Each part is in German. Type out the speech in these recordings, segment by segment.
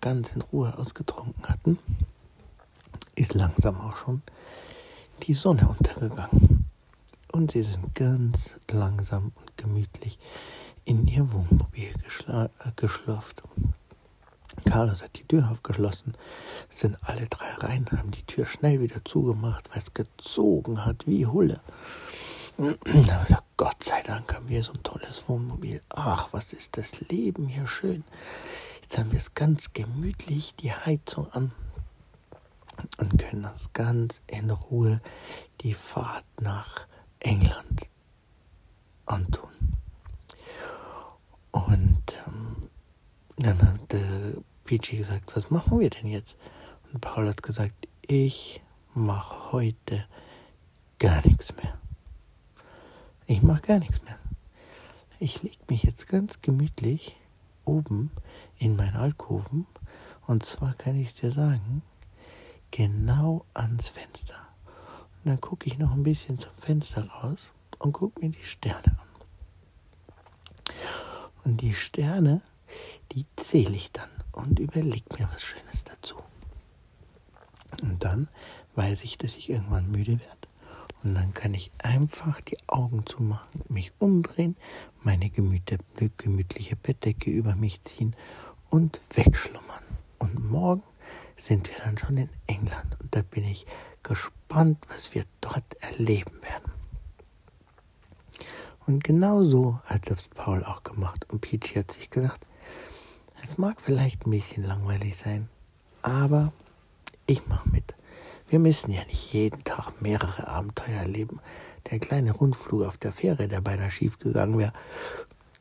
Ganz in Ruhe ausgetrunken hatten, ist langsam auch schon die Sonne untergegangen. Und sie sind ganz langsam und gemütlich in ihr Wohnmobil äh, geschlürft. Carlos hat die Tür aufgeschlossen, sind alle drei rein, haben die Tür schnell wieder zugemacht, weil es gezogen hat wie Hulle. Gott sei Dank haben wir so ein tolles Wohnmobil. Ach, was ist das Leben hier schön. Jetzt haben wir es ganz gemütlich, die Heizung an und können uns ganz in Ruhe die Fahrt nach England antun. Und ähm, dann hat äh, Peachy gesagt, was machen wir denn jetzt? Und Paul hat gesagt, ich mache heute gar nichts mehr. Ich mache gar nichts mehr. Ich lege mich jetzt ganz gemütlich oben in mein Alkoven. Und zwar kann ich dir sagen, genau ans Fenster. Und dann gucke ich noch ein bisschen zum Fenster raus und gucke mir die Sterne an. Und die Sterne, die zähle ich dann und überlege mir was Schönes dazu. Und dann weiß ich, dass ich irgendwann müde werde. Und dann kann ich einfach die Augen zumachen, mich umdrehen, meine gemütliche Bettdecke über mich ziehen und wegschlummern. Und morgen sind wir dann schon in England und da bin ich gespannt, was wir dort erleben werden. Und genau so hat das Paul auch gemacht. Und Peachy hat sich gedacht, es mag vielleicht ein bisschen langweilig sein, aber ich mache mit. Wir müssen ja nicht jeden Tag mehrere Abenteuer erleben. Der kleine Rundflug auf der Fähre, der beinahe schief gegangen wäre,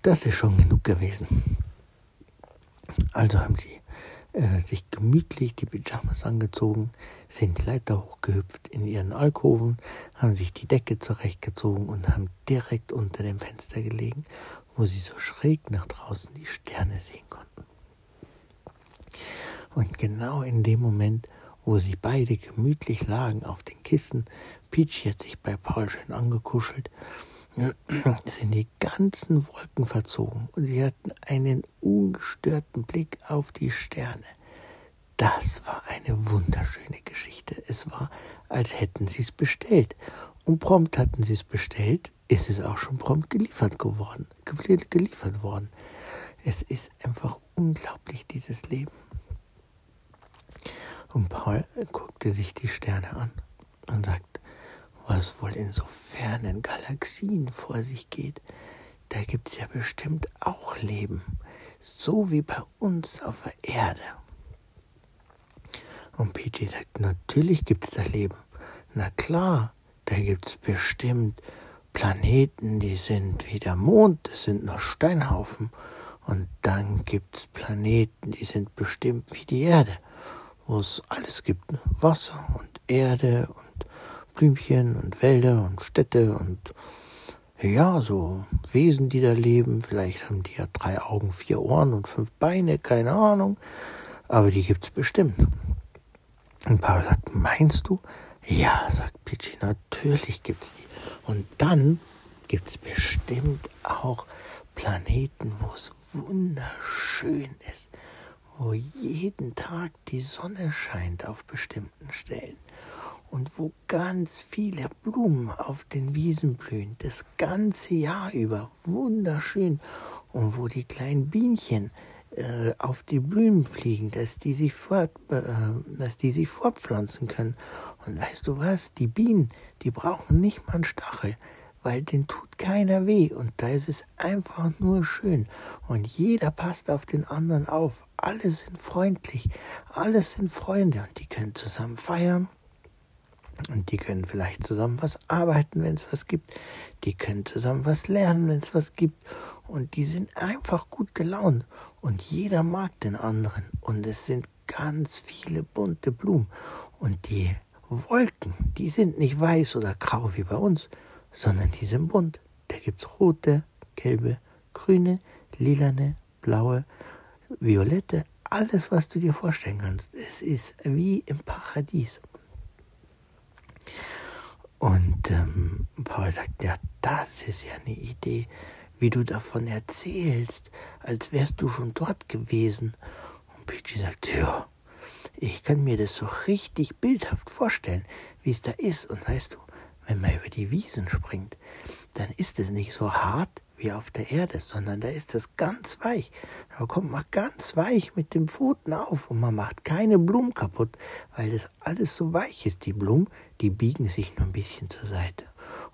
das ist schon genug gewesen. Also haben sie äh, sich gemütlich die Pyjamas angezogen, sind die Leiter hochgehüpft in ihren Alkoven, haben sich die Decke zurechtgezogen und haben direkt unter dem Fenster gelegen, wo sie so schräg nach draußen die Sterne sehen konnten. Und genau in dem Moment, wo sie beide gemütlich lagen auf den Kissen, Peachy hat sich bei Paul schön angekuschelt sind die ganzen Wolken verzogen und sie hatten einen ungestörten Blick auf die Sterne. Das war eine wunderschöne Geschichte. Es war, als hätten sie es bestellt. Und prompt hatten sie es bestellt, ist es auch schon prompt geliefert geworden, geliefert worden. Es ist einfach unglaublich, dieses Leben. Und Paul guckte sich die Sterne an und sagte, was wohl in so fernen Galaxien vor sich geht, da gibt's ja bestimmt auch Leben, so wie bei uns auf der Erde. Und Peachy sagt, natürlich gibt's da Leben. Na klar, da gibt's bestimmt Planeten, die sind wie der Mond, das sind nur Steinhaufen. Und dann gibt's Planeten, die sind bestimmt wie die Erde, wo es alles gibt, Wasser und Erde und Blümchen und Wälder und Städte und ja, so Wesen, die da leben. Vielleicht haben die ja drei Augen, vier Ohren und fünf Beine, keine Ahnung. Aber die gibt's bestimmt. Und Paul sagt, meinst du? Ja, sagt Pichi, natürlich gibt's die. Und dann gibt's bestimmt auch Planeten, wo es wunderschön ist, wo jeden Tag die Sonne scheint auf bestimmten Stellen und wo ganz viele Blumen auf den Wiesen blühen, das ganze Jahr über, wunderschön, und wo die kleinen Bienchen äh, auf die Blumen fliegen, dass die sich fort, äh, dass die sich fortpflanzen können. Und weißt du was? Die Bienen, die brauchen nicht mal einen Stachel, weil den tut keiner weh. Und da ist es einfach nur schön. Und jeder passt auf den anderen auf. Alle sind freundlich, alle sind Freunde. Und die können zusammen feiern. Und die können vielleicht zusammen was arbeiten, wenn es was gibt. Die können zusammen was lernen, wenn es was gibt. und die sind einfach gut gelaunt. Und jeder mag den anderen. Und es sind ganz viele bunte Blumen. Und die Wolken, die sind nicht weiß oder grau wie bei uns, sondern die sind bunt. Da gibt's rote, gelbe, grüne, lilane, blaue, violette, alles, was du dir vorstellen kannst. Es ist wie im Paradies. Und ähm, Paul sagt, ja, das ist ja eine Idee, wie du davon erzählst, als wärst du schon dort gewesen. Und Peachy sagt, ja, ich kann mir das so richtig bildhaft vorstellen, wie es da ist. Und weißt du, wenn man über die Wiesen springt, dann ist es nicht so hart wie auf der Erde, sondern da ist es ganz weich. Da kommt man ganz weich mit den Pfoten auf und man macht keine Blumen kaputt, weil das alles so weich ist. Die Blumen, die biegen sich nur ein bisschen zur Seite.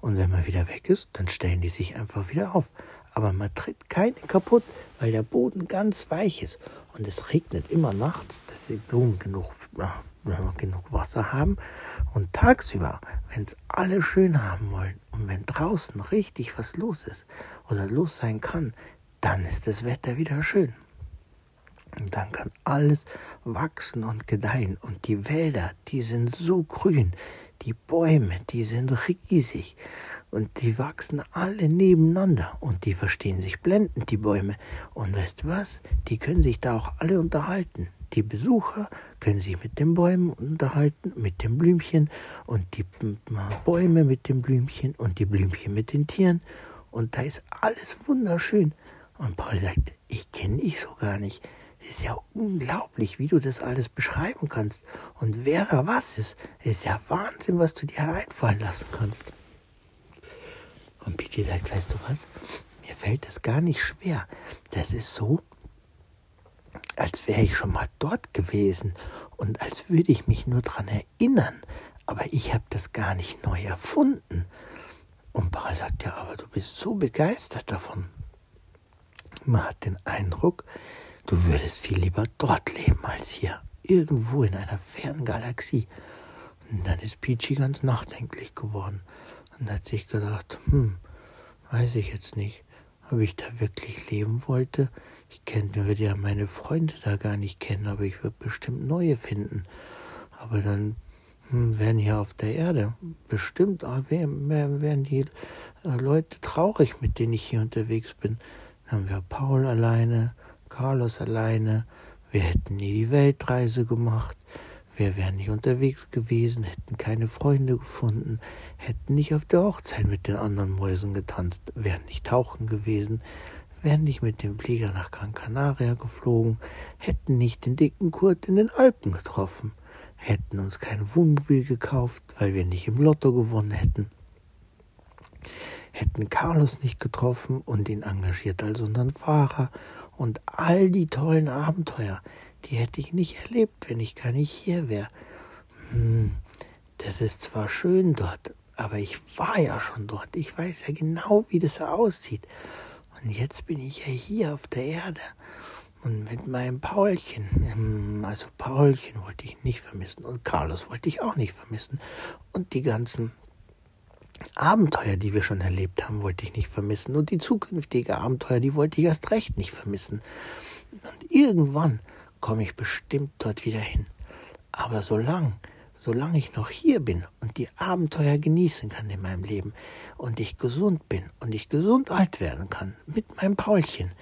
Und wenn man wieder weg ist, dann stellen die sich einfach wieder auf. Aber man tritt keine kaputt, weil der Boden ganz weich ist. Und es regnet immer nachts, dass die Blumen genug, genug Wasser haben. Und tagsüber, wenn es alle schön haben wollen und wenn draußen richtig was los ist oder los sein kann, dann ist das Wetter wieder schön. Und dann kann alles wachsen und gedeihen. Und die Wälder, die sind so grün. Die Bäume, die sind riesig. Und die wachsen alle nebeneinander. Und die verstehen sich blendend, die Bäume. Und weißt was? Die können sich da auch alle unterhalten. Die Besucher können sich mit den Bäumen unterhalten, mit den Blümchen und die Bäume mit den Blümchen und die Blümchen mit den Tieren. Und da ist alles wunderschön. Und Paul sagt, ich kenne dich so gar nicht. Es ist ja unglaublich, wie du das alles beschreiben kannst. Und wer da was ist, ist ja Wahnsinn, was du dir einfallen lassen kannst. Und Peachy sagt, weißt du was? Mir fällt das gar nicht schwer. Das ist so, als wäre ich schon mal dort gewesen und als würde ich mich nur daran erinnern, aber ich habe das gar nicht neu erfunden. Und Paul sagt, ja, aber du bist so begeistert davon. Man hat den Eindruck, du würdest viel lieber dort leben als hier, irgendwo in einer fernen Galaxie. Und dann ist Peachy ganz nachdenklich geworden und hat sich gedacht, hm, weiß ich jetzt nicht ob ich da wirklich leben wollte. Ich kenn, würde ja meine Freunde da gar nicht kennen, aber ich würde bestimmt neue finden. Aber dann hm, wären hier auf der Erde bestimmt ah, wären die äh, Leute traurig, mit denen ich hier unterwegs bin. Dann wäre Paul alleine, Carlos alleine, wir hätten nie die Weltreise gemacht. Wir wären nicht unterwegs gewesen, hätten keine Freunde gefunden, hätten nicht auf der Hochzeit mit den anderen Mäusen getanzt, wären nicht tauchen gewesen, wären nicht mit dem Flieger nach Gran Canaria geflogen, hätten nicht den dicken Kurt in den Alpen getroffen, hätten uns kein Wohnmobil gekauft, weil wir nicht im Lotto gewonnen hätten, hätten Carlos nicht getroffen und ihn engagiert als unseren Fahrer und all die tollen Abenteuer, die hätte ich nicht erlebt, wenn ich gar nicht hier wäre. Hm, das ist zwar schön dort, aber ich war ja schon dort. Ich weiß ja genau, wie das aussieht. Und jetzt bin ich ja hier auf der Erde. Und mit meinem Paulchen, hm, also Paulchen wollte ich nicht vermissen und Carlos wollte ich auch nicht vermissen. Und die ganzen Abenteuer, die wir schon erlebt haben, wollte ich nicht vermissen. Und die zukünftigen Abenteuer, die wollte ich erst recht nicht vermissen. Und irgendwann komme ich bestimmt dort wieder hin. Aber solange, solange ich noch hier bin und die Abenteuer genießen kann in meinem Leben und ich gesund bin und ich gesund alt werden kann mit meinem Paulchen,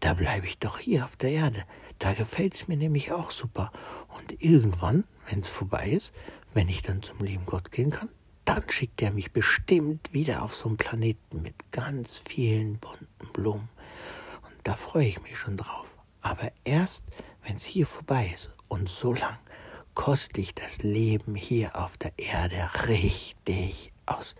da bleibe ich doch hier auf der Erde. Da gefällt es mir nämlich auch super. Und irgendwann, wenn es vorbei ist, wenn ich dann zum lieben Gott gehen kann, dann schickt er mich bestimmt wieder auf so einen Planeten mit ganz vielen bunten Blumen. Und da freue ich mich schon drauf. Aber erst, wenn es hier vorbei ist und so lang, koste ich das Leben hier auf der Erde richtig aus.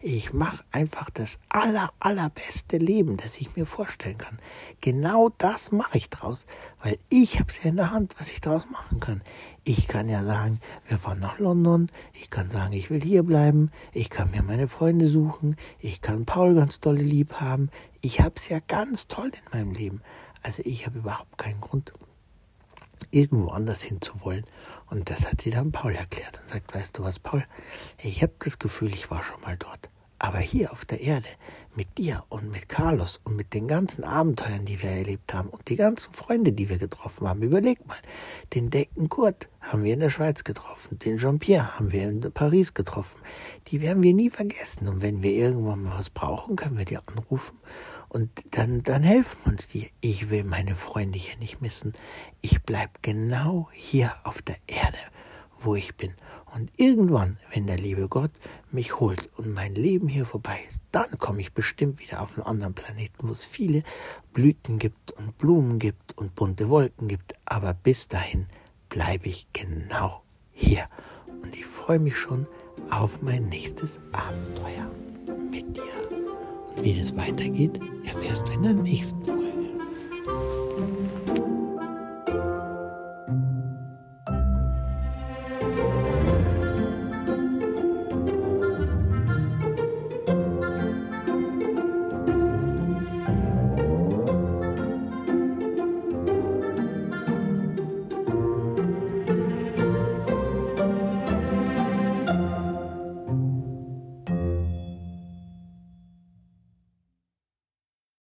Ich mache einfach das aller, allerbeste Leben, das ich mir vorstellen kann. Genau das mache ich draus, weil ich habe es ja in der Hand, was ich draus machen kann. Ich kann ja sagen, wir fahren nach London, ich kann sagen, ich will hier bleiben, ich kann mir meine Freunde suchen, ich kann Paul ganz dolle lieb haben. Ich habe es ja ganz toll in meinem Leben. Also ich habe überhaupt keinen Grund, irgendwo anders hinzuwollen. Und das hat sie dann Paul erklärt und sagt, weißt du was, Paul, ich habe das Gefühl, ich war schon mal dort. Aber hier auf der Erde, mit dir und mit Carlos und mit den ganzen Abenteuern, die wir erlebt haben und die ganzen Freunde, die wir getroffen haben, überleg mal, den Decken Kurt haben wir in der Schweiz getroffen, den Jean-Pierre haben wir in Paris getroffen. Die werden wir nie vergessen. Und wenn wir irgendwann mal was brauchen, können wir die anrufen und dann, dann helfen uns die. Ich will meine Freunde hier nicht missen. Ich bleib genau hier auf der Erde, wo ich bin. Und irgendwann, wenn der liebe Gott mich holt und mein Leben hier vorbei ist, dann komme ich bestimmt wieder auf einen anderen Planeten, wo es viele Blüten gibt und Blumen gibt und bunte Wolken gibt. Aber bis dahin bleibe ich genau hier. Und ich freue mich schon auf mein nächstes Abenteuer mit dir. Und wie das weitergeht, erfährst du in der nächsten Folge.